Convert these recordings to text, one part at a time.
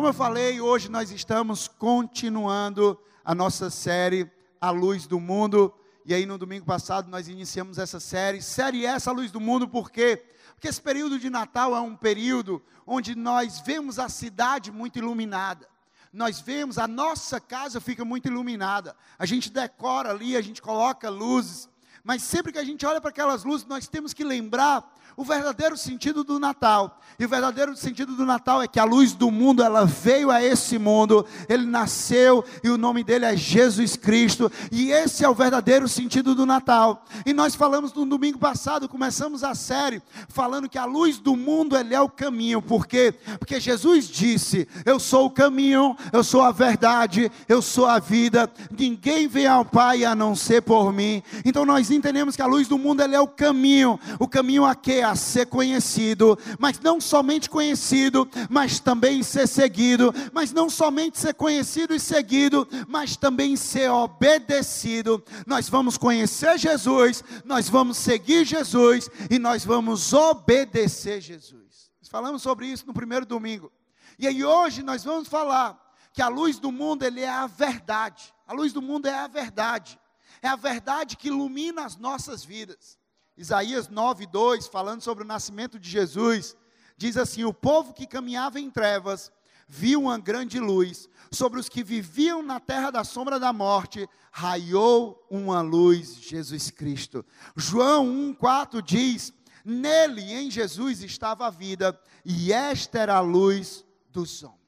Como eu falei, hoje nós estamos continuando a nossa série A Luz do Mundo. E aí no domingo passado nós iniciamos essa série. Série essa A Luz do Mundo, por quê? Porque esse período de Natal é um período onde nós vemos a cidade muito iluminada. Nós vemos a nossa casa fica muito iluminada. A gente decora ali, a gente coloca luzes. Mas sempre que a gente olha para aquelas luzes, nós temos que lembrar o verdadeiro sentido do Natal. E o verdadeiro sentido do Natal é que a luz do mundo, ela veio a esse mundo, ele nasceu e o nome dele é Jesus Cristo. E esse é o verdadeiro sentido do Natal. E nós falamos no domingo passado, começamos a série falando que a luz do mundo, ele é o caminho. Por quê? Porque Jesus disse: "Eu sou o caminho, eu sou a verdade, eu sou a vida. Ninguém vem ao Pai a não ser por mim". Então nós entendemos que a luz do mundo, ele é o caminho. O caminho a quê? A ser conhecido, mas não somente conhecido, mas também ser seguido, mas não somente ser conhecido e seguido, mas também ser obedecido. Nós vamos conhecer Jesus, nós vamos seguir Jesus e nós vamos obedecer Jesus. Falamos sobre isso no primeiro domingo. E aí hoje nós vamos falar que a luz do mundo ele é a verdade. A luz do mundo é a verdade. É a verdade que ilumina as nossas vidas. Isaías 9, 2, falando sobre o nascimento de Jesus, diz assim: O povo que caminhava em trevas viu uma grande luz, sobre os que viviam na terra da sombra da morte, raiou uma luz, Jesus Cristo. João 1,4 diz: Nele, em Jesus, estava a vida, e esta era a luz dos homens.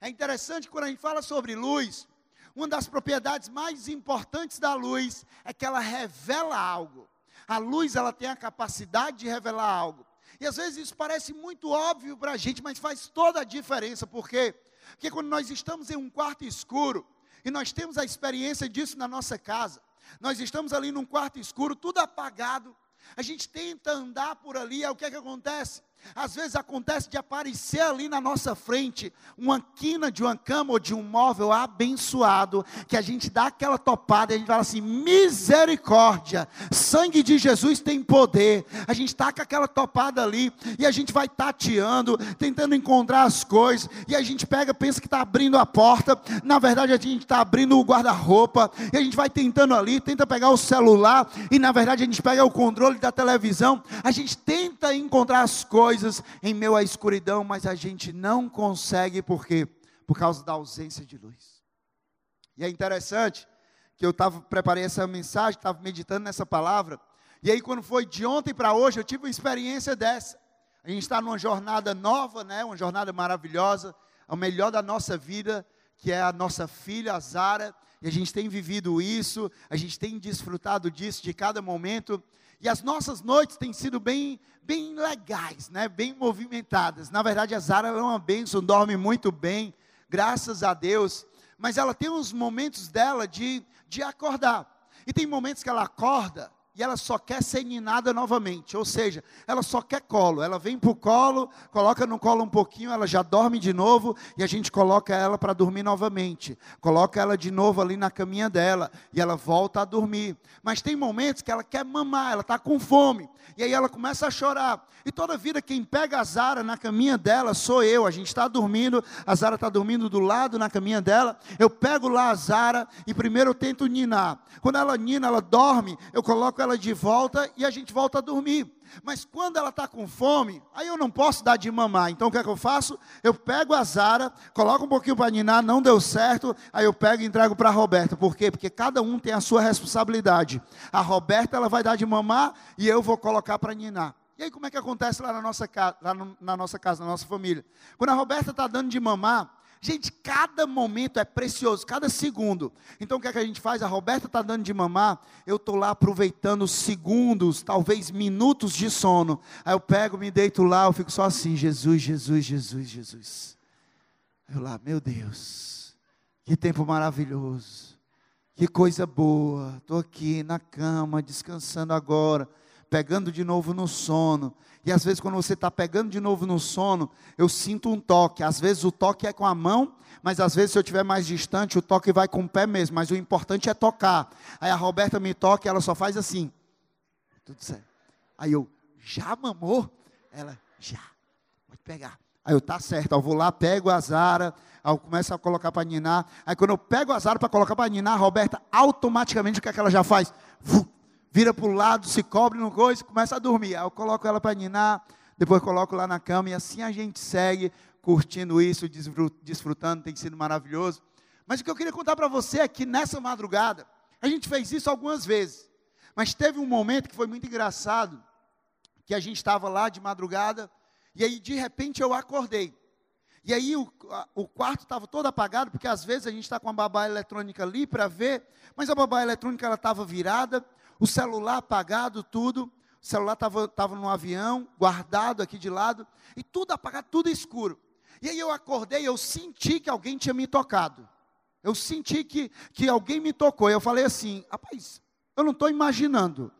É interessante quando a gente fala sobre luz, uma das propriedades mais importantes da luz é que ela revela algo. A luz ela tem a capacidade de revelar algo. E às vezes isso parece muito óbvio para a gente, mas faz toda a diferença. Por quê? Porque quando nós estamos em um quarto escuro, e nós temos a experiência disso na nossa casa, nós estamos ali num quarto escuro, tudo apagado, a gente tenta andar por ali, aí o que é que acontece? Às vezes acontece de aparecer ali na nossa frente uma quina de uma cama ou de um móvel abençoado, que a gente dá aquela topada e a gente fala assim: misericórdia, sangue de Jesus tem poder. A gente taca aquela topada ali e a gente vai tateando, tentando encontrar as coisas, e a gente pega, pensa que está abrindo a porta, na verdade a gente está abrindo o guarda-roupa, e a gente vai tentando ali, tenta pegar o celular, e na verdade a gente pega o controle da televisão, a gente tenta encontrar as coisas coisas em meio à escuridão, mas a gente não consegue, por quê? Por causa da ausência de luz. E é interessante que eu tava, preparei essa mensagem, estava meditando nessa palavra, e aí quando foi de ontem para hoje, eu tive uma experiência dessa. A gente está numa jornada nova, né? uma jornada maravilhosa, o melhor da nossa vida, que é a nossa filha, a Zara, e a gente tem vivido isso, a gente tem desfrutado disso de cada momento, e as nossas noites têm sido bem, bem legais, né? bem movimentadas. Na verdade, a Zara é uma bênção, dorme muito bem, graças a Deus. Mas ela tem uns momentos dela de, de acordar. E tem momentos que ela acorda e ela só quer ser ninada novamente, ou seja, ela só quer colo. Ela vem para o colo, coloca no colo um pouquinho, ela já dorme de novo e a gente coloca ela para dormir novamente. Coloca ela de novo ali na caminha dela e ela volta a dormir. Mas tem momentos que ela quer mamar, ela está com fome e aí ela começa a chorar. E toda vida quem pega a Zara na caminha dela sou eu. A gente está dormindo, a Zara está dormindo do lado na caminha dela. Eu pego lá a Zara e primeiro eu tento ninar. Quando ela nina, ela dorme, eu coloco ela ela de volta e a gente volta a dormir. Mas quando ela está com fome, aí eu não posso dar de mamar. Então o que é que eu faço? Eu pego a Zara, coloco um pouquinho para ninar, não deu certo, aí eu pego e entrego para a Roberta. Por quê? Porque cada um tem a sua responsabilidade. A Roberta ela vai dar de mamar e eu vou colocar para ninar. E aí como é que acontece lá na nossa, casa, lá na nossa casa, na nossa família? Quando a Roberta está dando de mamar, Gente, cada momento é precioso, cada segundo. Então o que, é que a gente faz? A Roberta está dando de mamar, eu estou lá aproveitando segundos, talvez minutos de sono. Aí eu pego, me deito lá, eu fico só assim, Jesus, Jesus, Jesus, Jesus. Eu lá, meu Deus, que tempo maravilhoso, que coisa boa. Estou aqui na cama, descansando agora, pegando de novo no sono. E às vezes, quando você está pegando de novo no sono, eu sinto um toque. Às vezes o toque é com a mão, mas às vezes, se eu estiver mais distante, o toque vai com o pé mesmo. Mas o importante é tocar. Aí a Roberta me toca e ela só faz assim. Tudo certo. Aí eu, já mamou? Ela, já. Pode pegar. Aí eu, tá certo, eu vou lá, pego a Zara, aí eu começo a colocar para ninar. Aí quando eu pego a Zara para colocar para ninar, a Roberta, automaticamente, o que, é que ela já faz? Vira para o lado, se cobre no coisa e começa a dormir. Aí eu coloco ela para ninar, depois coloco lá na cama e assim a gente segue curtindo isso, desfrutando, tem sido maravilhoso. Mas o que eu queria contar para você é que nessa madrugada, a gente fez isso algumas vezes. Mas teve um momento que foi muito engraçado, que a gente estava lá de madrugada, e aí, de repente, eu acordei. E aí, o, o quarto estava todo apagado, porque às vezes a gente está com a babá eletrônica ali para ver, mas a babá eletrônica ela estava virada, o celular apagado, tudo. O celular estava no avião, guardado aqui de lado, e tudo apagado, tudo escuro. E aí eu acordei, eu senti que alguém tinha me tocado. Eu senti que, que alguém me tocou. Eu falei assim, rapaz, eu não estou imaginando.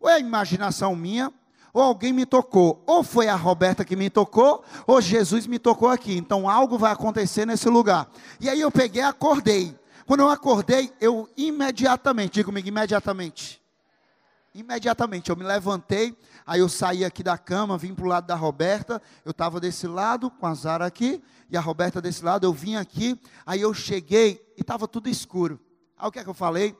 Ou é imaginação minha, ou alguém me tocou, ou foi a Roberta que me tocou, ou Jesus me tocou aqui. Então algo vai acontecer nesse lugar. E aí eu peguei, acordei. Quando eu acordei, eu imediatamente, diga comigo, imediatamente. Imediatamente eu me levantei, aí eu saí aqui da cama, vim para o lado da Roberta, eu estava desse lado, com a Zara aqui, e a Roberta desse lado, eu vim aqui, aí eu cheguei e estava tudo escuro. Aí o que é que eu falei?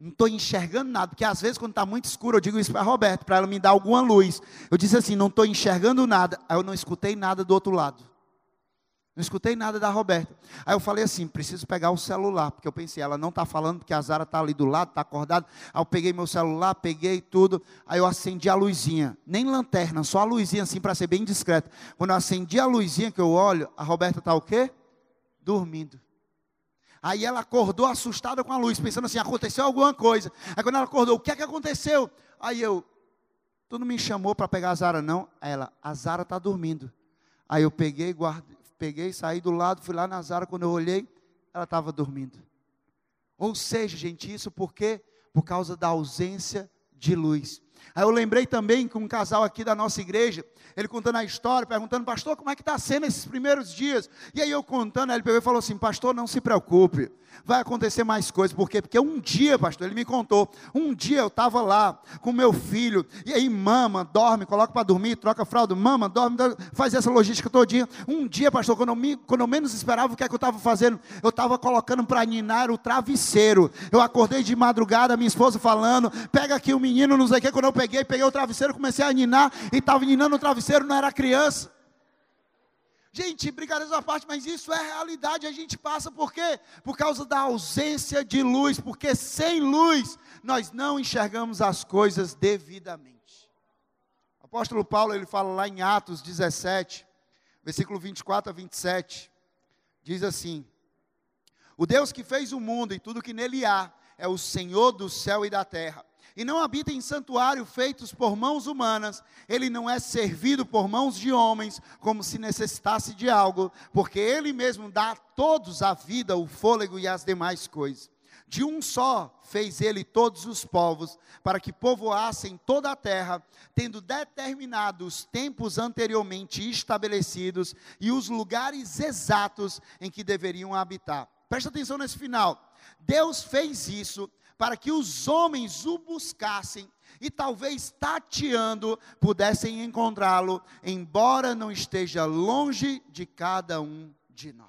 não estou enxergando nada, porque às vezes quando está muito escuro, eu digo isso para a Roberto, para ela me dar alguma luz. Eu disse assim, não estou enxergando nada. Aí eu não escutei nada do outro lado. Não escutei nada da Roberta. Aí eu falei assim, preciso pegar o celular, porque eu pensei, ela não está falando porque a Zara está ali do lado, está acordada. Aí eu peguei meu celular, peguei tudo, aí eu acendi a luzinha, nem lanterna, só a luzinha assim para ser bem discreto. Quando eu acendi a luzinha que eu olho, a Roberta está o quê? Dormindo. Aí ela acordou assustada com a luz, pensando assim: aconteceu alguma coisa. Aí quando ela acordou, o que é que aconteceu? Aí eu, tu não me chamou para pegar a Zara, não? Aí ela, a Zara está dormindo. Aí eu peguei, guardei, peguei, saí do lado, fui lá na Zara, quando eu olhei, ela estava dormindo. Ou seja, gente, isso por quê? Por causa da ausência de luz. Aí eu lembrei também que um casal aqui da nossa igreja, ele contando a história, perguntando, pastor, como é que está sendo esses primeiros dias? E aí eu contando, ele pegou e falou assim, pastor, não se preocupe, vai acontecer mais coisas, por quê? Porque um dia, pastor, ele me contou, um dia eu estava lá com meu filho, e aí mama, dorme, coloca para dormir, troca fralda, mama, dorme, faz essa logística todinha. Um dia, pastor, quando eu, me, quando eu menos esperava, o que é que eu estava fazendo? Eu estava colocando para ninar o travesseiro. Eu acordei de madrugada, minha esposa falando, pega aqui o menino, não sei o que, quando eu peguei, peguei o travesseiro, comecei a ninar, e estava ninando o travesseiro, não era criança. Gente, brincadeiras à parte, mas isso é realidade, a gente passa por quê? Por causa da ausência de luz, porque sem luz nós não enxergamos as coisas devidamente. O apóstolo Paulo, ele fala lá em Atos 17, versículo 24 a 27, diz assim: O Deus que fez o mundo e tudo que nele há é o Senhor do céu e da terra e não habita em santuário feitos por mãos humanas, ele não é servido por mãos de homens, como se necessitasse de algo, porque ele mesmo dá a todos a vida, o fôlego e as demais coisas. De um só fez ele todos os povos, para que povoassem toda a terra, tendo determinado os tempos anteriormente estabelecidos e os lugares exatos em que deveriam habitar. Presta atenção nesse final. Deus fez isso para que os homens o buscassem e talvez tateando pudessem encontrá-lo, embora não esteja longe de cada um de nós.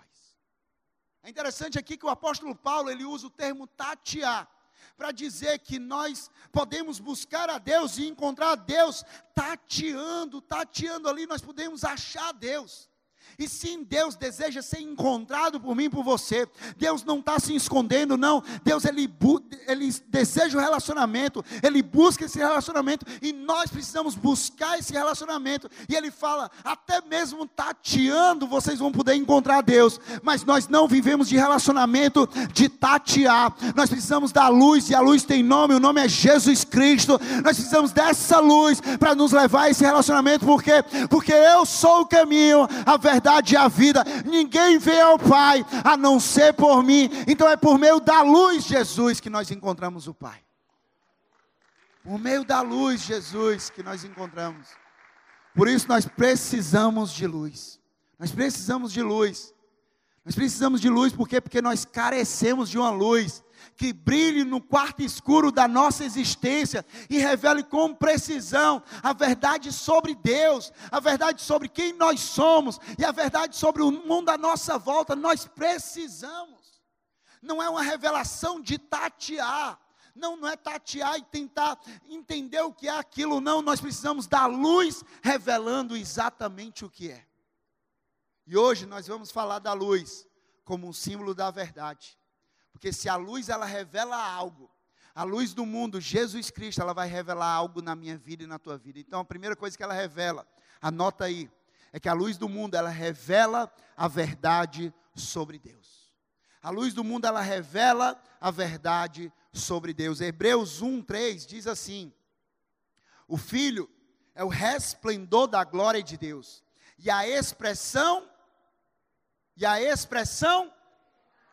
É interessante aqui que o apóstolo Paulo ele usa o termo tatear para dizer que nós podemos buscar a Deus e encontrar a Deus tateando, tateando ali nós podemos achar Deus. E sim, Deus deseja ser encontrado por mim e por você. Deus não está se escondendo, não. Deus ele, ele deseja o relacionamento, ele busca esse relacionamento e nós precisamos buscar esse relacionamento. E ele fala: até mesmo tateando vocês vão poder encontrar Deus, mas nós não vivemos de relacionamento de tatear. Nós precisamos da luz e a luz tem nome, o nome é Jesus Cristo. Nós precisamos dessa luz para nos levar a esse relacionamento, porque porque eu sou o caminho, a verdade verdade e a vida. Ninguém vê ao Pai a não ser por mim. Então é por meio da luz, Jesus, que nós encontramos o Pai. Por meio da luz, Jesus, que nós encontramos. Por isso nós precisamos de luz. Nós precisamos de luz. Nós precisamos de luz porque porque nós carecemos de uma luz que brilhe no quarto escuro da nossa existência e revele com precisão a verdade sobre Deus, a verdade sobre quem nós somos e a verdade sobre o mundo à nossa volta. Nós precisamos. Não é uma revelação de tatear. Não, não é tatear e tentar entender o que é aquilo, não. Nós precisamos da luz revelando exatamente o que é. E hoje nós vamos falar da luz como um símbolo da verdade. Porque se a luz ela revela algo, a luz do mundo, Jesus Cristo, ela vai revelar algo na minha vida e na tua vida. Então a primeira coisa que ela revela, anota aí, é que a luz do mundo ela revela a verdade sobre Deus. A luz do mundo ela revela a verdade sobre Deus. Hebreus 1:3 diz assim: O filho é o resplendor da glória de Deus e a expressão e a expressão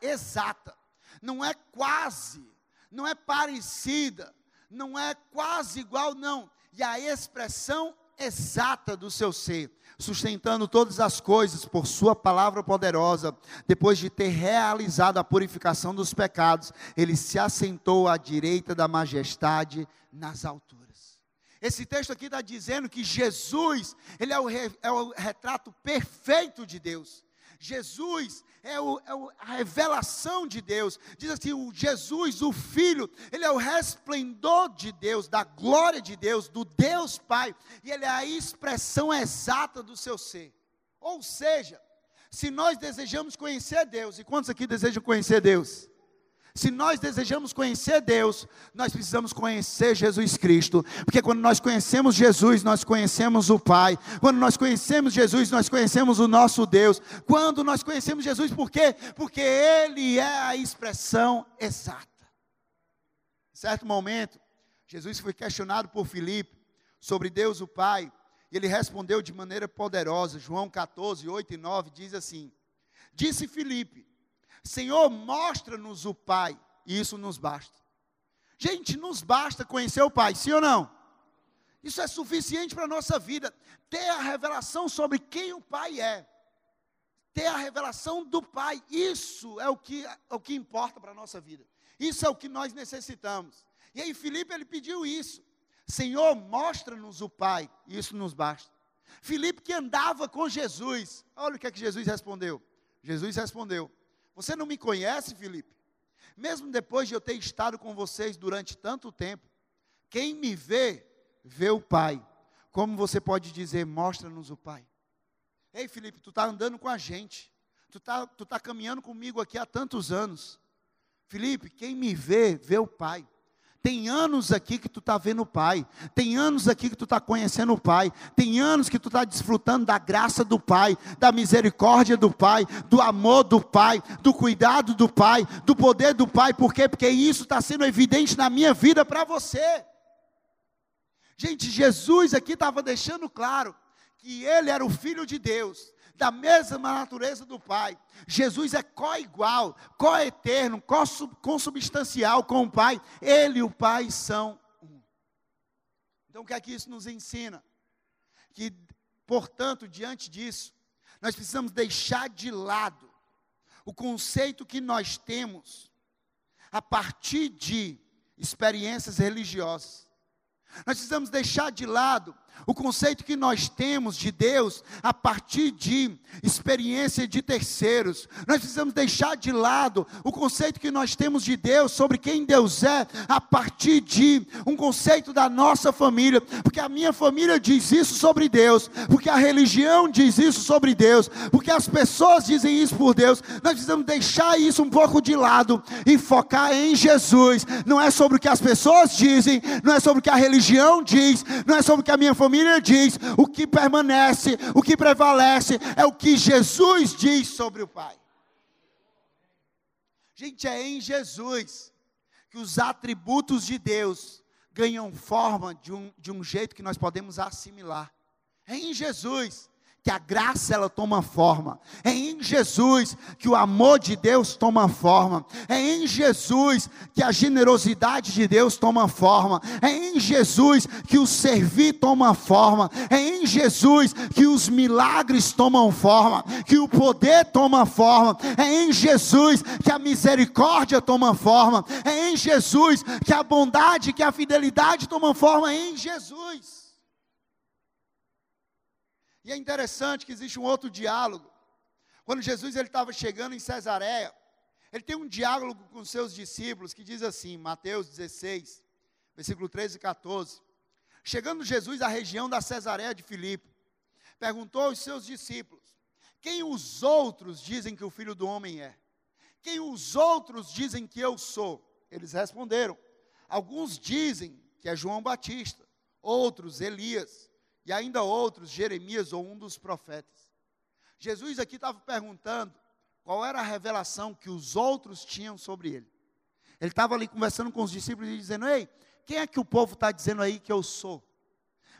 exata. Não é quase, não é parecida, não é quase igual, não. E a expressão exata do seu ser, sustentando todas as coisas por Sua palavra poderosa, depois de ter realizado a purificação dos pecados, ele se assentou à direita da majestade nas alturas. Esse texto aqui está dizendo que Jesus, ele é o, re, é o retrato perfeito de Deus. Jesus é, o, é a revelação de Deus. Diz assim: o Jesus, o Filho, ele é o resplendor de Deus, da glória de Deus, do Deus Pai, e ele é a expressão exata do seu ser. Ou seja, se nós desejamos conhecer Deus, e quantos aqui desejam conhecer Deus? Se nós desejamos conhecer Deus, nós precisamos conhecer Jesus Cristo, porque quando nós conhecemos Jesus, nós conhecemos o Pai. Quando nós conhecemos Jesus, nós conhecemos o nosso Deus. Quando nós conhecemos Jesus, por quê? Porque Ele é a expressão exata. Em certo momento, Jesus foi questionado por Filipe sobre Deus o Pai, e ele respondeu de maneira poderosa. João 14, 8 e 9 diz assim: Disse Filipe Senhor, mostra-nos o Pai, e isso nos basta. Gente, nos basta conhecer o Pai, sim ou não? Isso é suficiente para a nossa vida. Ter a revelação sobre quem o Pai é. Ter a revelação do Pai. Isso é o que, é o que importa para a nossa vida. Isso é o que nós necessitamos. E aí, Filipe, ele pediu isso. Senhor, mostra-nos o Pai. Isso nos basta. Filipe que andava com Jesus. Olha o que é que Jesus respondeu. Jesus respondeu: você não me conhece, Felipe? Mesmo depois de eu ter estado com vocês durante tanto tempo, quem me vê, vê o Pai. Como você pode dizer, mostra-nos o Pai? Ei, Felipe, tu está andando com a gente. Tu está tu tá caminhando comigo aqui há tantos anos. Felipe, quem me vê, vê o Pai. Tem anos aqui que tu está vendo o Pai. Tem anos aqui que tu está conhecendo o Pai. Tem anos que tu está desfrutando da graça do Pai, da misericórdia do Pai, do amor do Pai, do cuidado do Pai, do poder do Pai. Por quê? Porque isso está sendo evidente na minha vida para você. Gente, Jesus aqui estava deixando claro que Ele era o Filho de Deus, da mesma natureza do Pai. Jesus é co-igual, co-eterno, consubstancial com o Pai. Ele e o Pai são um. Então, o que é que isso nos ensina? Que, portanto, diante disso, nós precisamos deixar de lado o conceito que nós temos a partir de experiências religiosas. Nós precisamos deixar de lado o conceito que nós temos de Deus a partir de experiência de terceiros. Nós precisamos deixar de lado o conceito que nós temos de Deus, sobre quem Deus é, a partir de um conceito da nossa família, porque a minha família diz isso sobre Deus, porque a religião diz isso sobre Deus, porque as pessoas dizem isso por Deus. Nós precisamos deixar isso um pouco de lado e focar em Jesus. Não é sobre o que as pessoas dizem, não é sobre o que a religião diz, não é sobre o que a minha família família diz, o que permanece, o que prevalece, é o que Jesus diz sobre o Pai. Gente, é em Jesus que os atributos de Deus ganham forma de um, de um jeito que nós podemos assimilar. É em Jesus que a graça ela toma forma. É em Jesus que o amor de Deus toma forma. É em Jesus que a generosidade de Deus toma forma. É em Jesus que o servir toma forma. É em Jesus que os milagres tomam forma, que o poder toma forma. É em Jesus que a misericórdia toma forma. É em Jesus que a bondade, que a fidelidade tomam forma em Jesus. E é interessante que existe um outro diálogo. Quando Jesus estava chegando em Cesareia, ele tem um diálogo com seus discípulos que diz assim, Mateus 16, versículo 13 e 14. Chegando Jesus à região da Cesareia de Filipe, perguntou aos seus discípulos: Quem os outros dizem que o filho do homem é? Quem os outros dizem que eu sou? Eles responderam: Alguns dizem que é João Batista, outros Elias e ainda outros, Jeremias ou um dos profetas. Jesus aqui estava perguntando qual era a revelação que os outros tinham sobre ele. Ele estava ali conversando com os discípulos e dizendo: Ei, quem é que o povo está dizendo aí que eu sou?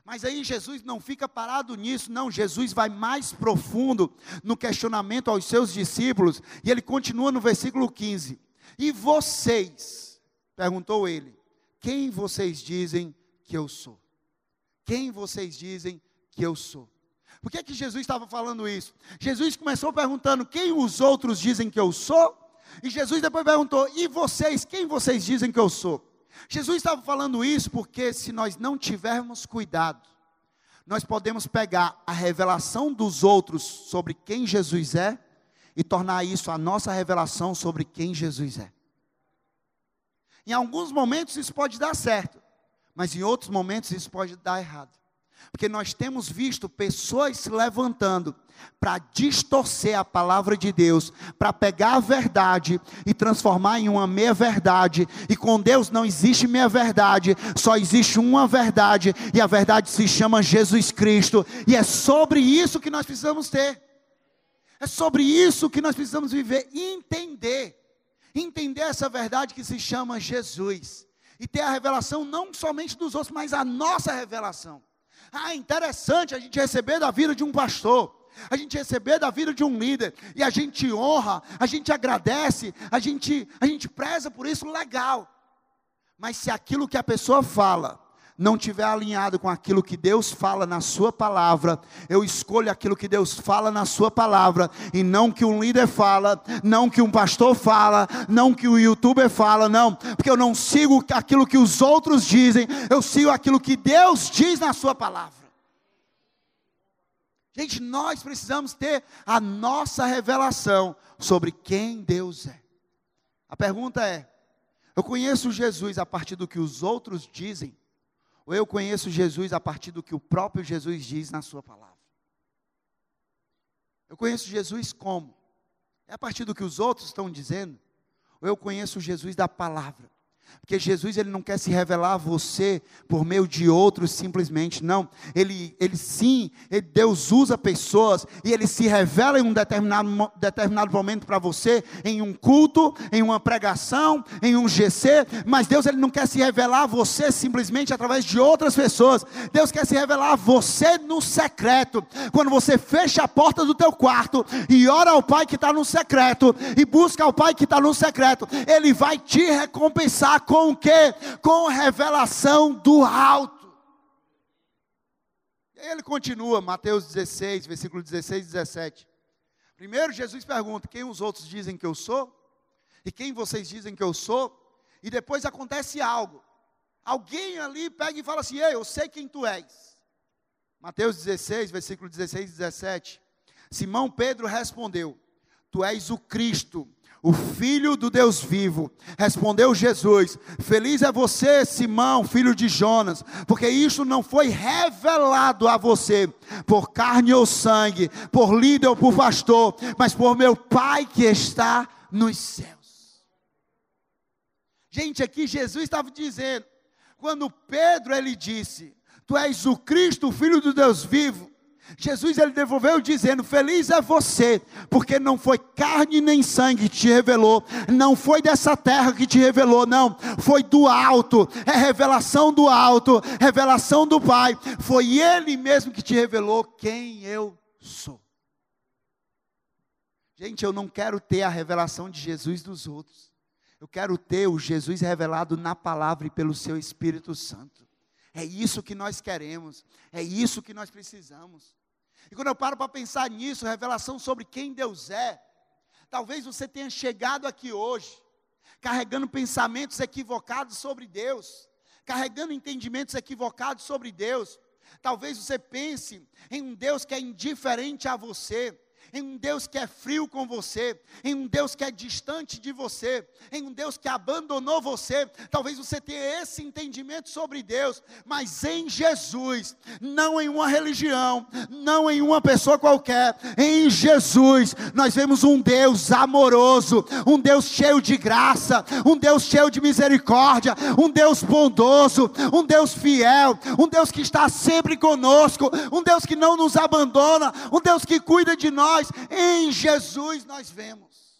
Mas aí Jesus não fica parado nisso, não. Jesus vai mais profundo no questionamento aos seus discípulos, e ele continua no versículo 15: E vocês, perguntou ele, quem vocês dizem que eu sou? Quem vocês dizem que eu sou? Por que, que Jesus estava falando isso? Jesus começou perguntando: Quem os outros dizem que eu sou? E Jesus depois perguntou: E vocês, quem vocês dizem que eu sou? Jesus estava falando isso porque se nós não tivermos cuidado, nós podemos pegar a revelação dos outros sobre quem Jesus é e tornar isso a nossa revelação sobre quem Jesus é. Em alguns momentos isso pode dar certo, mas em outros momentos isso pode dar errado. Porque nós temos visto pessoas se levantando para distorcer a palavra de Deus, para pegar a verdade e transformar em uma meia verdade. E com Deus não existe meia verdade, só existe uma verdade, e a verdade se chama Jesus Cristo. E é sobre isso que nós precisamos ter. É sobre isso que nós precisamos viver entender. Entender essa verdade que se chama Jesus e ter a revelação não somente dos outros, mas a nossa revelação. Ah, interessante a gente receber da vida de um pastor, a gente receber da vida de um líder, e a gente honra, a gente agradece, a gente, a gente preza por isso, legal. Mas se aquilo que a pessoa fala não tiver alinhado com aquilo que Deus fala na Sua palavra, eu escolho aquilo que Deus fala na Sua palavra, e não que um líder fala, não que um pastor fala, não que o youtuber fala, não, porque eu não sigo aquilo que os outros dizem, eu sigo aquilo que Deus diz na Sua palavra. Gente, nós precisamos ter a nossa revelação sobre quem Deus é. A pergunta é: eu conheço Jesus a partir do que os outros dizem? Ou eu conheço Jesus a partir do que o próprio Jesus diz na Sua palavra? Eu conheço Jesus como? É a partir do que os outros estão dizendo? Ou eu conheço Jesus da palavra? Porque Jesus ele não quer se revelar a você por meio de outros simplesmente, não. Ele, ele sim, ele, Deus usa pessoas e ele se revela em um determinado, determinado momento para você, em um culto, em uma pregação, em um GC, mas Deus ele não quer se revelar a você simplesmente através de outras pessoas. Deus quer se revelar a você no secreto. Quando você fecha a porta do teu quarto e ora ao Pai que está no secreto e busca ao Pai que está no secreto, Ele vai te recompensar com o quê? Com revelação do alto. E aí ele continua, Mateus 16, versículo 16 e 17. Primeiro Jesus pergunta: quem os outros dizem que eu sou? E quem vocês dizem que eu sou? E depois acontece algo. Alguém ali pega e fala assim: Ei, eu sei quem tu és. Mateus 16, versículo 16 e 17. Simão Pedro respondeu: Tu és o Cristo, o Filho do Deus vivo. Respondeu Jesus: Feliz é você, Simão, filho de Jonas, porque isto não foi revelado a você por carne ou sangue, por líder ou por pastor, mas por meu Pai que está nos céus. Gente, aqui Jesus estava dizendo, quando Pedro ele disse: Tu és o Cristo, o Filho do Deus vivo. Jesus ele devolveu dizendo: Feliz é você, porque não foi carne nem sangue que te revelou, não foi dessa terra que te revelou, não, foi do alto, é revelação do alto, revelação do Pai, foi Ele mesmo que te revelou quem eu sou. Gente, eu não quero ter a revelação de Jesus dos outros. Eu quero ter o Jesus revelado na palavra e pelo seu Espírito Santo. É isso que nós queremos, é isso que nós precisamos. E quando eu paro para pensar nisso, revelação sobre quem Deus é, talvez você tenha chegado aqui hoje, carregando pensamentos equivocados sobre Deus, carregando entendimentos equivocados sobre Deus. Talvez você pense em um Deus que é indiferente a você, em um Deus que é frio com você, em um Deus que é distante de você, em um Deus que abandonou você. Talvez você tenha esse entendimento sobre Deus, mas em Jesus, não em uma religião, não em uma pessoa qualquer, em Jesus, nós vemos um Deus amoroso, um Deus cheio de graça, um Deus cheio de misericórdia, um Deus bondoso, um Deus fiel, um Deus que está sempre conosco, um Deus que não nos abandona, um Deus que cuida de nós nós, em Jesus nós vemos.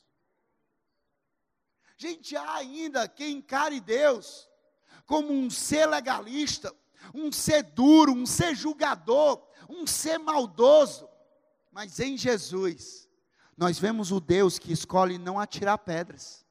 Gente, há ainda quem encare Deus como um ser legalista, um ser duro, um ser julgador, um ser maldoso. Mas em Jesus, nós vemos o Deus que escolhe não atirar pedras.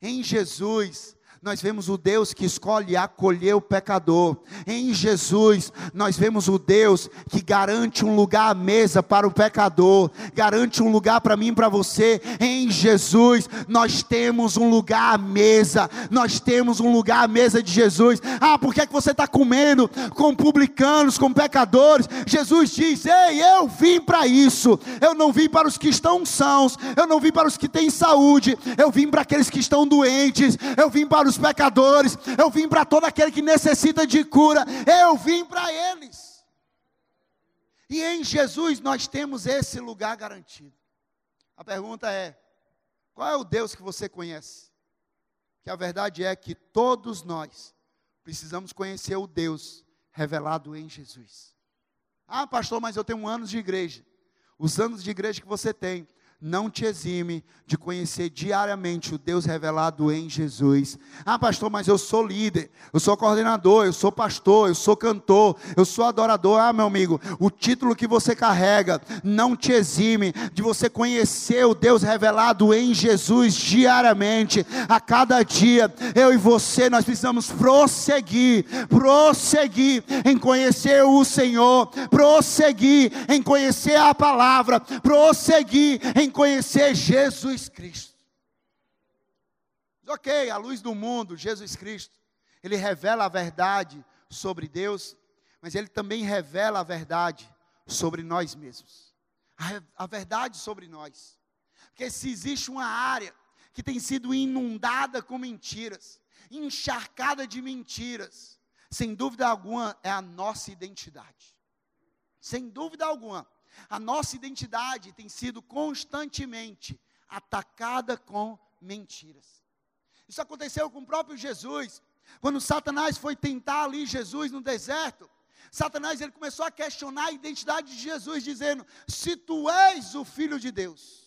Em Jesus, nós vemos o Deus que escolhe acolher o pecador. Em Jesus, nós vemos o Deus que garante um lugar à mesa para o pecador, garante um lugar para mim e para você. Em Jesus, nós temos um lugar à mesa, nós temos um lugar à mesa de Jesus. Ah, por que, é que você está comendo com publicanos, com pecadores? Jesus diz: Ei, eu vim para isso, eu não vim para os que estão sãos, eu não vim para os que têm saúde, eu vim para aqueles que estão doentes, eu vim para os os pecadores, eu vim para todo aquele que necessita de cura, eu vim para eles. E em Jesus nós temos esse lugar garantido. A pergunta é: qual é o Deus que você conhece? Que a verdade é que todos nós precisamos conhecer o Deus revelado em Jesus. Ah, pastor, mas eu tenho anos de igreja. Os anos de igreja que você tem não te exime de conhecer diariamente o Deus revelado em Jesus. Ah, pastor, mas eu sou líder, eu sou coordenador, eu sou pastor, eu sou cantor, eu sou adorador. Ah, meu amigo, o título que você carrega não te exime de você conhecer o Deus revelado em Jesus diariamente, a cada dia. Eu e você, nós precisamos prosseguir, prosseguir em conhecer o Senhor, prosseguir em conhecer a palavra, prosseguir em conhecer Jesus Cristo. Ok, a luz do mundo, Jesus Cristo, ele revela a verdade sobre Deus, mas ele também revela a verdade sobre nós mesmos. A, a verdade sobre nós. Porque se existe uma área que tem sido inundada com mentiras, encharcada de mentiras, sem dúvida alguma é a nossa identidade. Sem dúvida alguma. A nossa identidade tem sido constantemente atacada com mentiras. Isso aconteceu com o próprio Jesus. Quando Satanás foi tentar ali Jesus no deserto, Satanás ele começou a questionar a identidade de Jesus, dizendo: Se tu és o filho de Deus,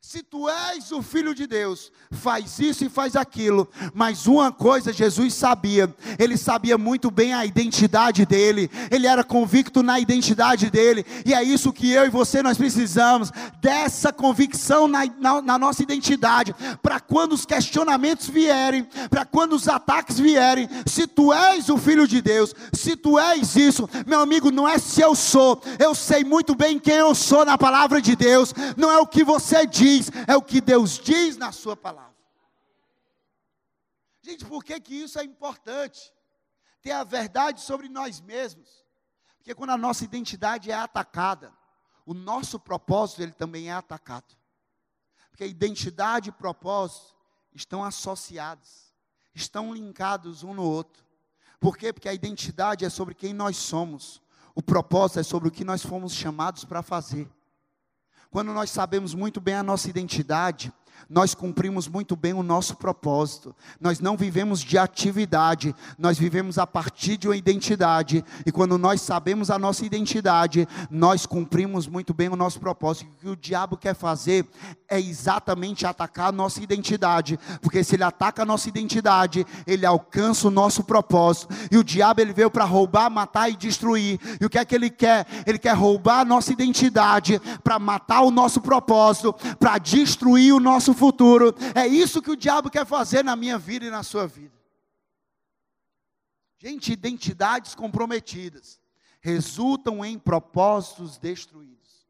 se tu és o filho de Deus, faz isso e faz aquilo. Mas uma coisa Jesus sabia, ele sabia muito bem a identidade dele, ele era convicto na identidade dele, e é isso que eu e você nós precisamos, dessa convicção na, na, na nossa identidade, para quando os questionamentos vierem, para quando os ataques vierem, se tu és o filho de Deus, se tu és isso, meu amigo, não é se eu sou, eu sei muito bem quem eu sou na palavra de Deus, não é o que você diz diz, é o que Deus diz na Sua palavra. Gente, por que, que isso é importante? Ter a verdade sobre nós mesmos. Porque quando a nossa identidade é atacada, o nosso propósito ele também é atacado. Porque identidade e propósito estão associados, estão linkados um no outro. Por quê? Porque a identidade é sobre quem nós somos, o propósito é sobre o que nós fomos chamados para fazer. Quando nós sabemos muito bem a nossa identidade, nós cumprimos muito bem o nosso propósito. Nós não vivemos de atividade, nós vivemos a partir de uma identidade. E quando nós sabemos a nossa identidade, nós cumprimos muito bem o nosso propósito. O que o diabo quer fazer é exatamente atacar a nossa identidade, porque se ele ataca a nossa identidade, ele alcança o nosso propósito. E o diabo ele veio para roubar, matar e destruir. E o que é que ele quer? Ele quer roubar a nossa identidade para matar o nosso propósito, para destruir o nosso futuro. É isso que o diabo quer fazer na minha vida e na sua vida. Gente, identidades comprometidas resultam em propósitos destruídos.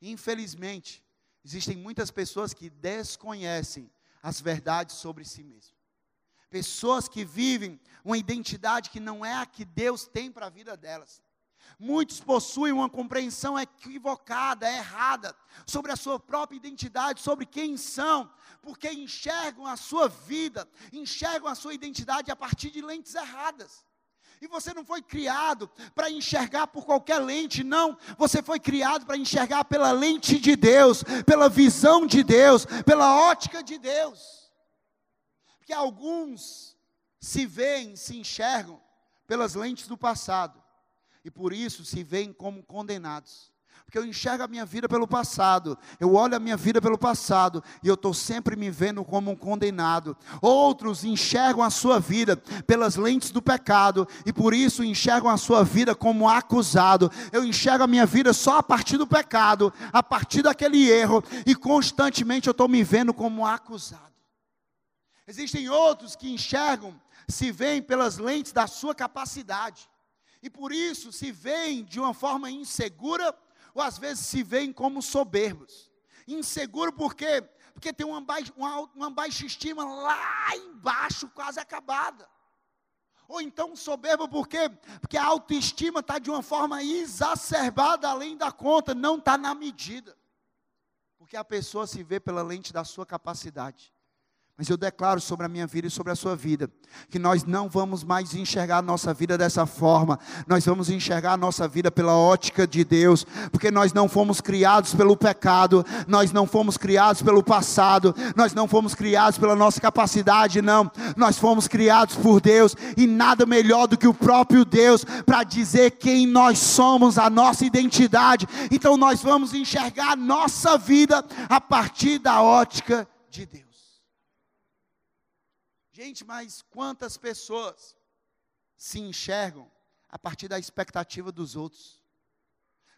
Infelizmente, existem muitas pessoas que desconhecem as verdades sobre si mesmas. Pessoas que vivem uma identidade que não é a que Deus tem para a vida delas. Muitos possuem uma compreensão equivocada, errada, sobre a sua própria identidade, sobre quem são, porque enxergam a sua vida, enxergam a sua identidade a partir de lentes erradas. E você não foi criado para enxergar por qualquer lente, não. Você foi criado para enxergar pela lente de Deus, pela visão de Deus, pela ótica de Deus. Porque alguns se veem, se enxergam pelas lentes do passado e por isso se veem como condenados. Porque eu enxergo a minha vida pelo passado, eu olho a minha vida pelo passado e eu estou sempre me vendo como um condenado. Outros enxergam a sua vida pelas lentes do pecado e por isso enxergam a sua vida como acusado. Eu enxergo a minha vida só a partir do pecado, a partir daquele erro e constantemente eu estou me vendo como acusado. Existem outros que enxergam, se veem pelas lentes da sua capacidade e por isso se veem de uma forma insegura, ou às vezes se veem como soberbos. Inseguro por quê? Porque tem uma baixa, uma, uma baixa estima lá embaixo, quase acabada. Ou então soberbo por quê? Porque a autoestima está de uma forma exacerbada além da conta, não está na medida. Porque a pessoa se vê pela lente da sua capacidade. Mas eu declaro sobre a minha vida e sobre a sua vida, que nós não vamos mais enxergar a nossa vida dessa forma, nós vamos enxergar a nossa vida pela ótica de Deus, porque nós não fomos criados pelo pecado, nós não fomos criados pelo passado, nós não fomos criados pela nossa capacidade, não, nós fomos criados por Deus, e nada melhor do que o próprio Deus para dizer quem nós somos, a nossa identidade, então nós vamos enxergar a nossa vida a partir da ótica de Deus. Gente, mas quantas pessoas se enxergam a partir da expectativa dos outros?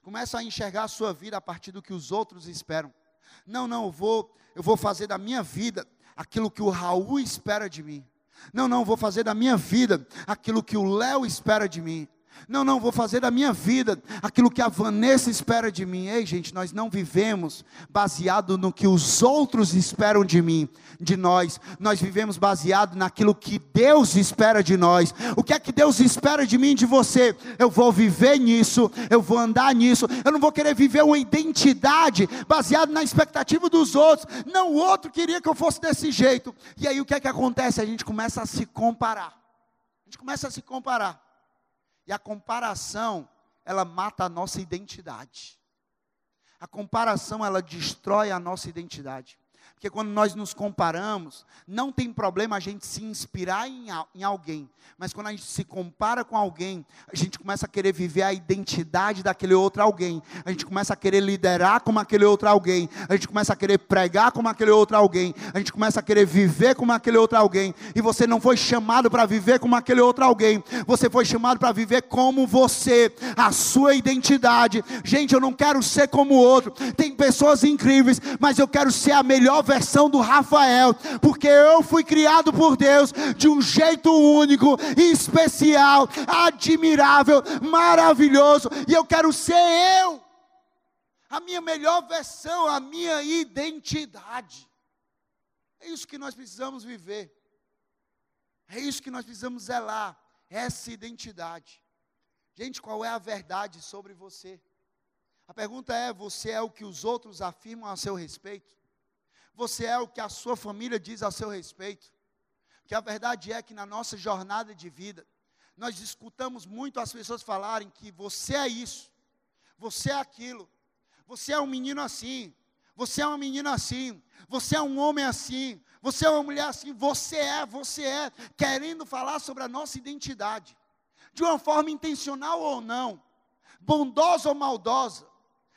Começam a enxergar a sua vida a partir do que os outros esperam. Não, não, eu vou, eu vou fazer da minha vida aquilo que o Raul espera de mim. Não, não, vou fazer da minha vida aquilo que o Léo espera de mim. Não, não, vou fazer da minha vida aquilo que a Vanessa espera de mim. Ei, gente, nós não vivemos baseado no que os outros esperam de mim, de nós. Nós vivemos baseado naquilo que Deus espera de nós. O que é que Deus espera de mim de você? Eu vou viver nisso, eu vou andar nisso. Eu não vou querer viver uma identidade baseada na expectativa dos outros. Não, o outro queria que eu fosse desse jeito. E aí o que é que acontece? A gente começa a se comparar. A gente começa a se comparar. E a comparação, ela mata a nossa identidade. A comparação, ela destrói a nossa identidade. Porque quando nós nos comparamos, não tem problema a gente se inspirar em, em alguém, mas quando a gente se compara com alguém, a gente começa a querer viver a identidade daquele outro alguém, a gente começa a querer liderar como aquele outro alguém, a gente começa a querer pregar como aquele outro alguém, a gente começa a querer viver como aquele outro alguém, e você não foi chamado para viver como aquele outro alguém, você foi chamado para viver como você, a sua identidade. Gente, eu não quero ser como o outro, tem pessoas incríveis, mas eu quero ser a melhor versão do Rafael, porque eu fui criado por Deus de um jeito único, especial, admirável, maravilhoso, e eu quero ser eu, a minha melhor versão, a minha identidade. É isso que nós precisamos viver, é isso que nós precisamos zelar, essa identidade. Gente, qual é a verdade sobre você? A pergunta é: você é o que os outros afirmam a seu respeito? Você é o que a sua família diz a seu respeito. Porque a verdade é que na nossa jornada de vida, nós escutamos muito as pessoas falarem que você é isso, você é aquilo, você é um menino assim, Você é uma menina assim. Você é um homem assim. Você é uma mulher assim. Você é, você é. Querendo falar sobre a nossa identidade. De uma forma intencional ou não. Bondosa ou maldosa.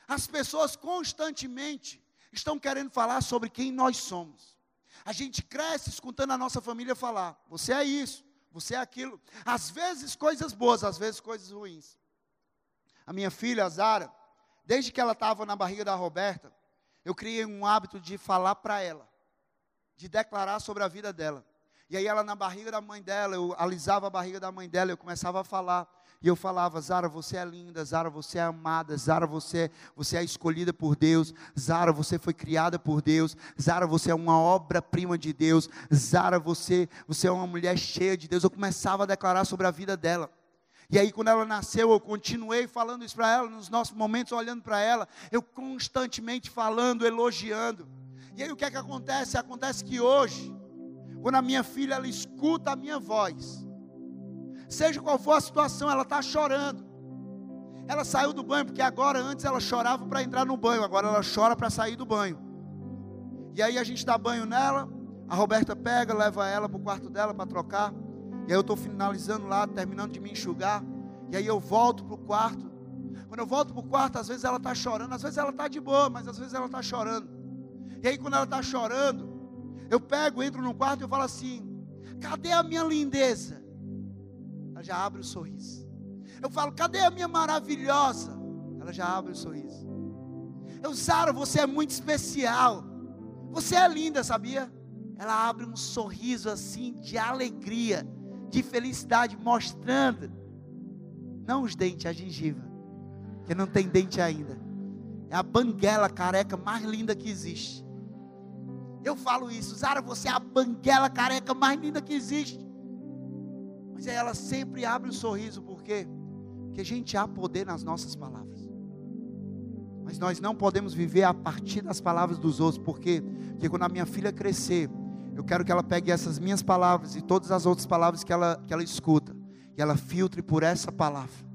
As pessoas constantemente estão querendo falar sobre quem nós somos. A gente cresce escutando a nossa família falar: você é isso, você é aquilo. Às vezes coisas boas, às vezes coisas ruins. A minha filha, a Zara, desde que ela estava na barriga da Roberta, eu criei um hábito de falar para ela, de declarar sobre a vida dela. E aí ela na barriga da mãe dela, eu alisava a barriga da mãe dela, eu começava a falar. E eu falava, Zara, você é linda, Zara, você é amada, Zara, você, você é escolhida por Deus, Zara, você foi criada por Deus, Zara, você é uma obra-prima de Deus, Zara, você, você é uma mulher cheia de Deus. Eu começava a declarar sobre a vida dela. E aí, quando ela nasceu, eu continuei falando isso para ela, nos nossos momentos, olhando para ela, eu constantemente falando, elogiando. E aí, o que é que acontece? Acontece que hoje, quando a minha filha ela escuta a minha voz, Seja qual for a situação, ela está chorando. Ela saiu do banho, porque agora antes ela chorava para entrar no banho, agora ela chora para sair do banho. E aí a gente dá banho nela, a Roberta pega, leva ela para o quarto dela para trocar. E aí eu estou finalizando lá, terminando de me enxugar. E aí eu volto para o quarto. Quando eu volto para o quarto, às vezes ela está chorando, às vezes ela está de boa, mas às vezes ela está chorando. E aí quando ela está chorando, eu pego, entro no quarto e eu falo assim: cadê a minha lindeza? Ela já abre o sorriso. Eu falo, cadê a minha maravilhosa? Ela já abre o sorriso. Eu, Sara, você é muito especial. Você é linda, sabia? Ela abre um sorriso assim de alegria, de felicidade, mostrando, não os dentes, a gengiva, que não tem dente ainda. É a banguela careca mais linda que existe. Eu falo isso, Zara, você é a banguela careca mais linda que existe. Mas ela sempre abre o um sorriso, por quê? Porque a gente há poder nas nossas palavras. Mas nós não podemos viver a partir das palavras dos outros, por quê? Porque quando a minha filha crescer, eu quero que ela pegue essas minhas palavras e todas as outras palavras que ela, que ela escuta, e ela filtre por essa palavra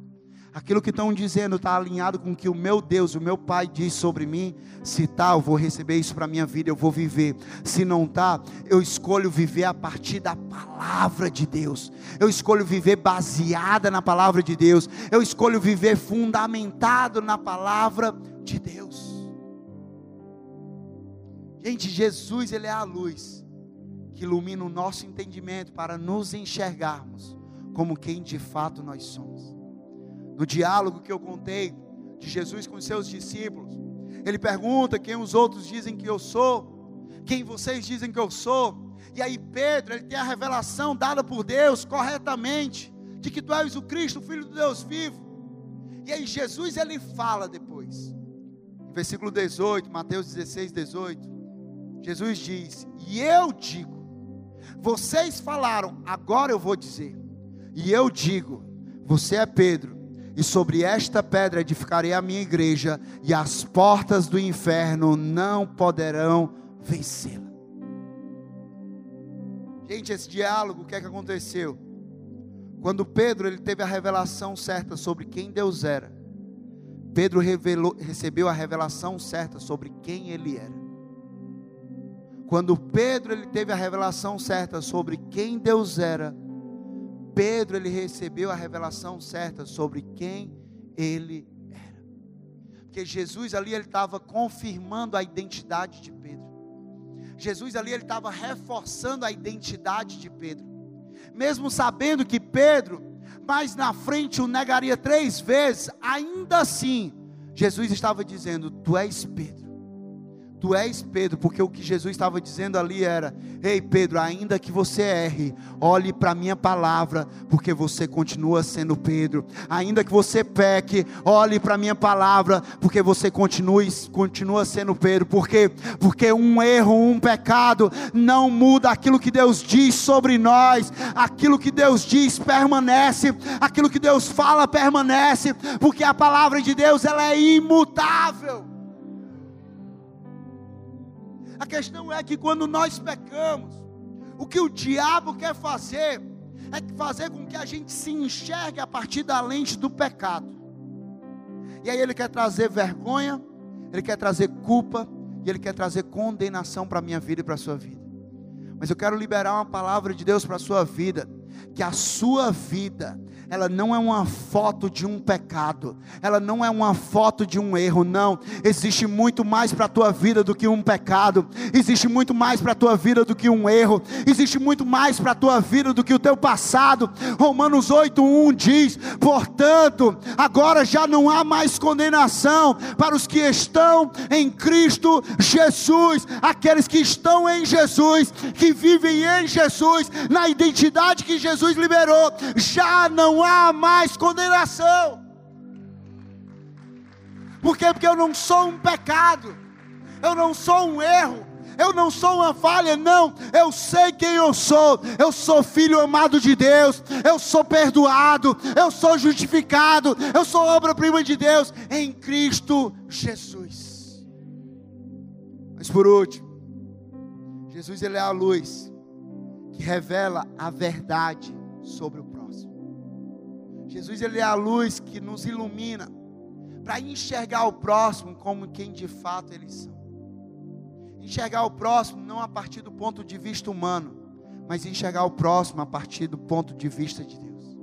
aquilo que estão dizendo está alinhado com o que o meu Deus, o meu Pai diz sobre mim, se está, eu vou receber isso para a minha vida, eu vou viver. Se não está, eu escolho viver a partir da palavra de Deus. Eu escolho viver baseada na palavra de Deus. Eu escolho viver fundamentado na palavra de Deus. Gente, Jesus, Ele é a luz que ilumina o nosso entendimento para nos enxergarmos como quem de fato nós somos no diálogo que eu contei de Jesus com os seus discípulos. Ele pergunta quem os outros dizem que eu sou, quem vocês dizem que eu sou. E aí Pedro, ele tem a revelação dada por Deus corretamente de que tu és o Cristo, o filho de Deus vivo. E aí Jesus ele fala depois. Versículo 18, Mateus 16, 18, Jesus diz: "E eu digo: vocês falaram, agora eu vou dizer. E eu digo: você é Pedro, e sobre esta pedra edificarei a minha igreja, e as portas do inferno não poderão vencê-la. Gente, esse diálogo, o que é que aconteceu? Quando Pedro ele teve a revelação certa sobre quem Deus era, Pedro revelou, recebeu a revelação certa sobre quem ele era. Quando Pedro ele teve a revelação certa sobre quem Deus era, Pedro ele recebeu a revelação certa sobre quem ele era. Porque Jesus ali ele estava confirmando a identidade de Pedro. Jesus ali ele estava reforçando a identidade de Pedro. Mesmo sabendo que Pedro mais na frente o negaria três vezes, ainda assim Jesus estava dizendo: Tu és Pedro Tu és Pedro, porque o que Jesus estava dizendo ali era: Ei Pedro, ainda que você erre, olhe para a minha palavra, porque você continua sendo Pedro. Ainda que você peque, olhe para a minha palavra, porque você continue, continua sendo Pedro. Por quê? Porque um erro, um pecado, não muda aquilo que Deus diz sobre nós, aquilo que Deus diz permanece, aquilo que Deus fala permanece, porque a palavra de Deus ela é imutável. A questão é que quando nós pecamos, o que o diabo quer fazer é fazer com que a gente se enxergue a partir da lente do pecado. E aí ele quer trazer vergonha, ele quer trazer culpa, e ele quer trazer condenação para a minha vida e para a sua vida. Mas eu quero liberar uma palavra de Deus para a sua vida, que a sua vida ela não é uma foto de um pecado, ela não é uma foto de um erro, não. Existe muito mais para a tua vida do que um pecado, existe muito mais para a tua vida do que um erro, existe muito mais para a tua vida do que o teu passado. Romanos 8:1 diz: "Portanto, agora já não há mais condenação para os que estão em Cristo Jesus, aqueles que estão em Jesus, que vivem em Jesus, na identidade que Jesus liberou, já não há mais condenação. Por quê? Porque eu não sou um pecado, eu não sou um erro, eu não sou uma falha, não, eu sei quem eu sou, eu sou filho amado de Deus, eu sou perdoado, eu sou justificado, eu sou obra-prima de Deus em Cristo Jesus. Mas por último, Jesus ele é a luz que revela a verdade sobre o Jesus ele é a luz que nos ilumina para enxergar o próximo como quem de fato eles são. Enxergar o próximo não a partir do ponto de vista humano, mas enxergar o próximo a partir do ponto de vista de Deus.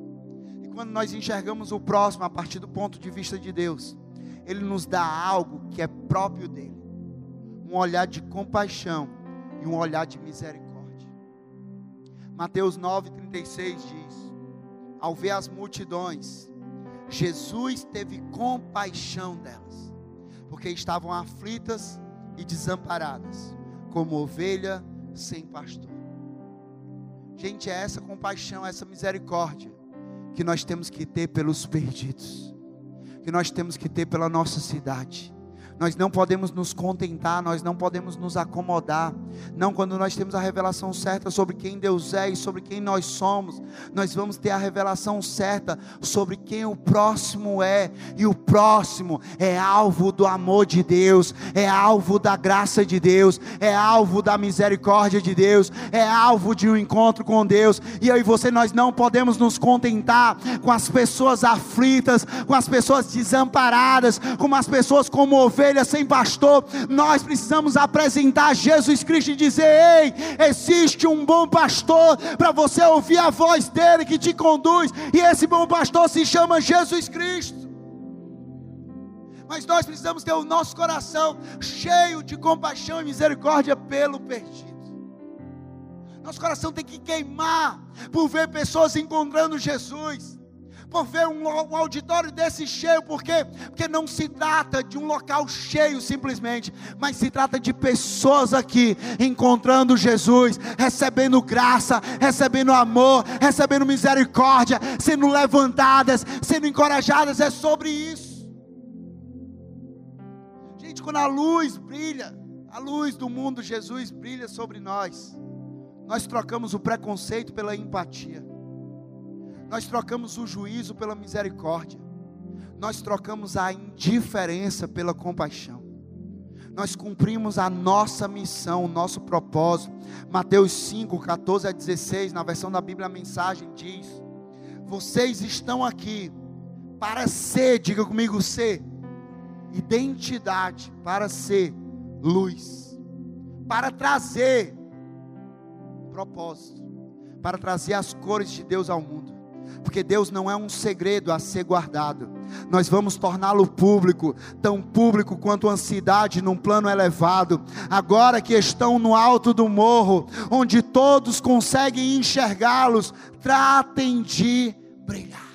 E quando nós enxergamos o próximo a partir do ponto de vista de Deus, ele nos dá algo que é próprio dele. Um olhar de compaixão e um olhar de misericórdia. Mateus 9:36 diz: ao ver as multidões, Jesus teve compaixão delas, porque estavam aflitas e desamparadas, como ovelha sem pastor. Gente, é essa compaixão, essa misericórdia que nós temos que ter pelos perdidos, que nós temos que ter pela nossa cidade nós não podemos nos contentar, nós não podemos nos acomodar. Não, quando nós temos a revelação certa sobre quem Deus é e sobre quem nós somos, nós vamos ter a revelação certa sobre quem o próximo é. E o próximo é alvo do amor de Deus, é alvo da graça de Deus, é alvo da misericórdia de Deus, é alvo de um encontro com Deus. E eu e você, nós não podemos nos contentar com as pessoas aflitas, com as pessoas desamparadas, com as pessoas comovidas ovelha sem pastor, nós precisamos apresentar Jesus Cristo e dizer: Ei, existe um bom pastor para você ouvir a voz dele que te conduz, e esse bom pastor se chama Jesus Cristo. Mas nós precisamos ter o nosso coração cheio de compaixão e misericórdia pelo perdido. Nosso coração tem que queimar por ver pessoas encontrando Jesus por ver um, um auditório desse cheio, por quê? Porque não se trata de um local cheio simplesmente, mas se trata de pessoas aqui encontrando Jesus, recebendo graça, recebendo amor, recebendo misericórdia, sendo levantadas, sendo encorajadas, é sobre isso. Gente, quando a luz brilha, a luz do mundo, Jesus brilha sobre nós. Nós trocamos o preconceito pela empatia. Nós trocamos o juízo pela misericórdia. Nós trocamos a indiferença pela compaixão. Nós cumprimos a nossa missão, o nosso propósito. Mateus 5, 14 a 16, na versão da Bíblia a mensagem diz: Vocês estão aqui para ser, diga comigo, ser identidade, para ser luz, para trazer propósito, para trazer as cores de Deus ao mundo porque Deus não é um segredo a ser guardado. Nós vamos torná-lo público, tão público quanto a cidade num plano elevado. Agora que estão no alto do morro, onde todos conseguem enxergá-los, tratem de brilhar.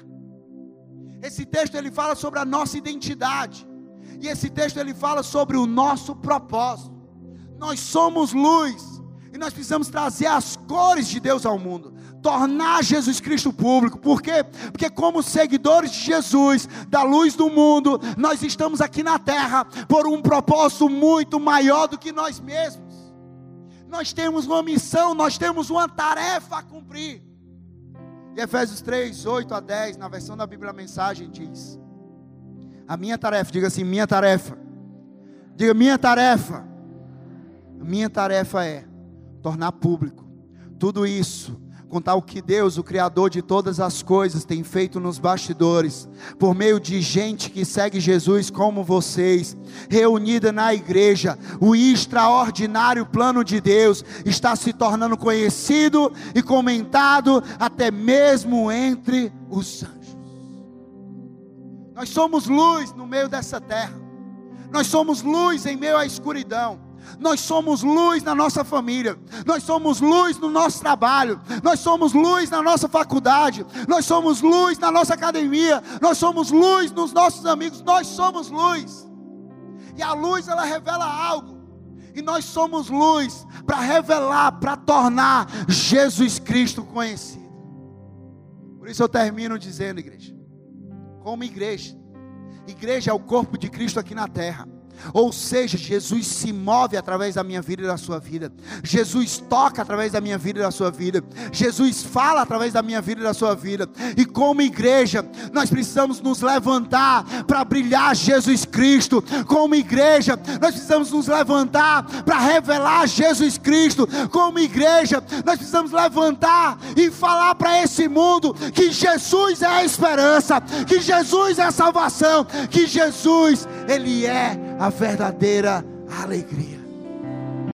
Esse texto ele fala sobre a nossa identidade. E esse texto ele fala sobre o nosso propósito. Nós somos luz e nós precisamos trazer as cores de Deus ao mundo tornar Jesus Cristo público. Por quê? Porque, como seguidores de Jesus, da luz do mundo, nós estamos aqui na terra por um propósito muito maior do que nós mesmos. Nós temos uma missão, nós temos uma tarefa a cumprir. E Efésios 3, 8 a 10, na versão da Bíblia a Mensagem, diz: A minha tarefa, diga assim, minha tarefa. Diga, minha tarefa. Minha tarefa é tornar público tudo isso contar o que Deus, o Criador de todas as coisas, tem feito nos bastidores, por meio de gente que segue Jesus como vocês, reunida na igreja, o extraordinário plano de Deus está se tornando conhecido e comentado até mesmo entre os anjos. Nós somos luz no meio dessa terra, nós somos luz em meio à escuridão. Nós somos luz na nossa família, nós somos luz no nosso trabalho, nós somos luz na nossa faculdade, nós somos luz na nossa academia, nós somos luz nos nossos amigos, nós somos luz. E a luz ela revela algo. E nós somos luz para revelar, para tornar Jesus Cristo conhecido. Por isso eu termino dizendo, igreja, como igreja, igreja é o corpo de Cristo aqui na terra. Ou seja, Jesus se move através da minha vida e da sua vida. Jesus toca através da minha vida e da sua vida. Jesus fala através da minha vida e da sua vida. E como igreja, nós precisamos nos levantar para brilhar Jesus Cristo. Como igreja, nós precisamos nos levantar para revelar Jesus Cristo. Como igreja, nós precisamos levantar e falar para esse mundo que Jesus é a esperança, que Jesus é a salvação, que Jesus, ele é a verdadeira alegria.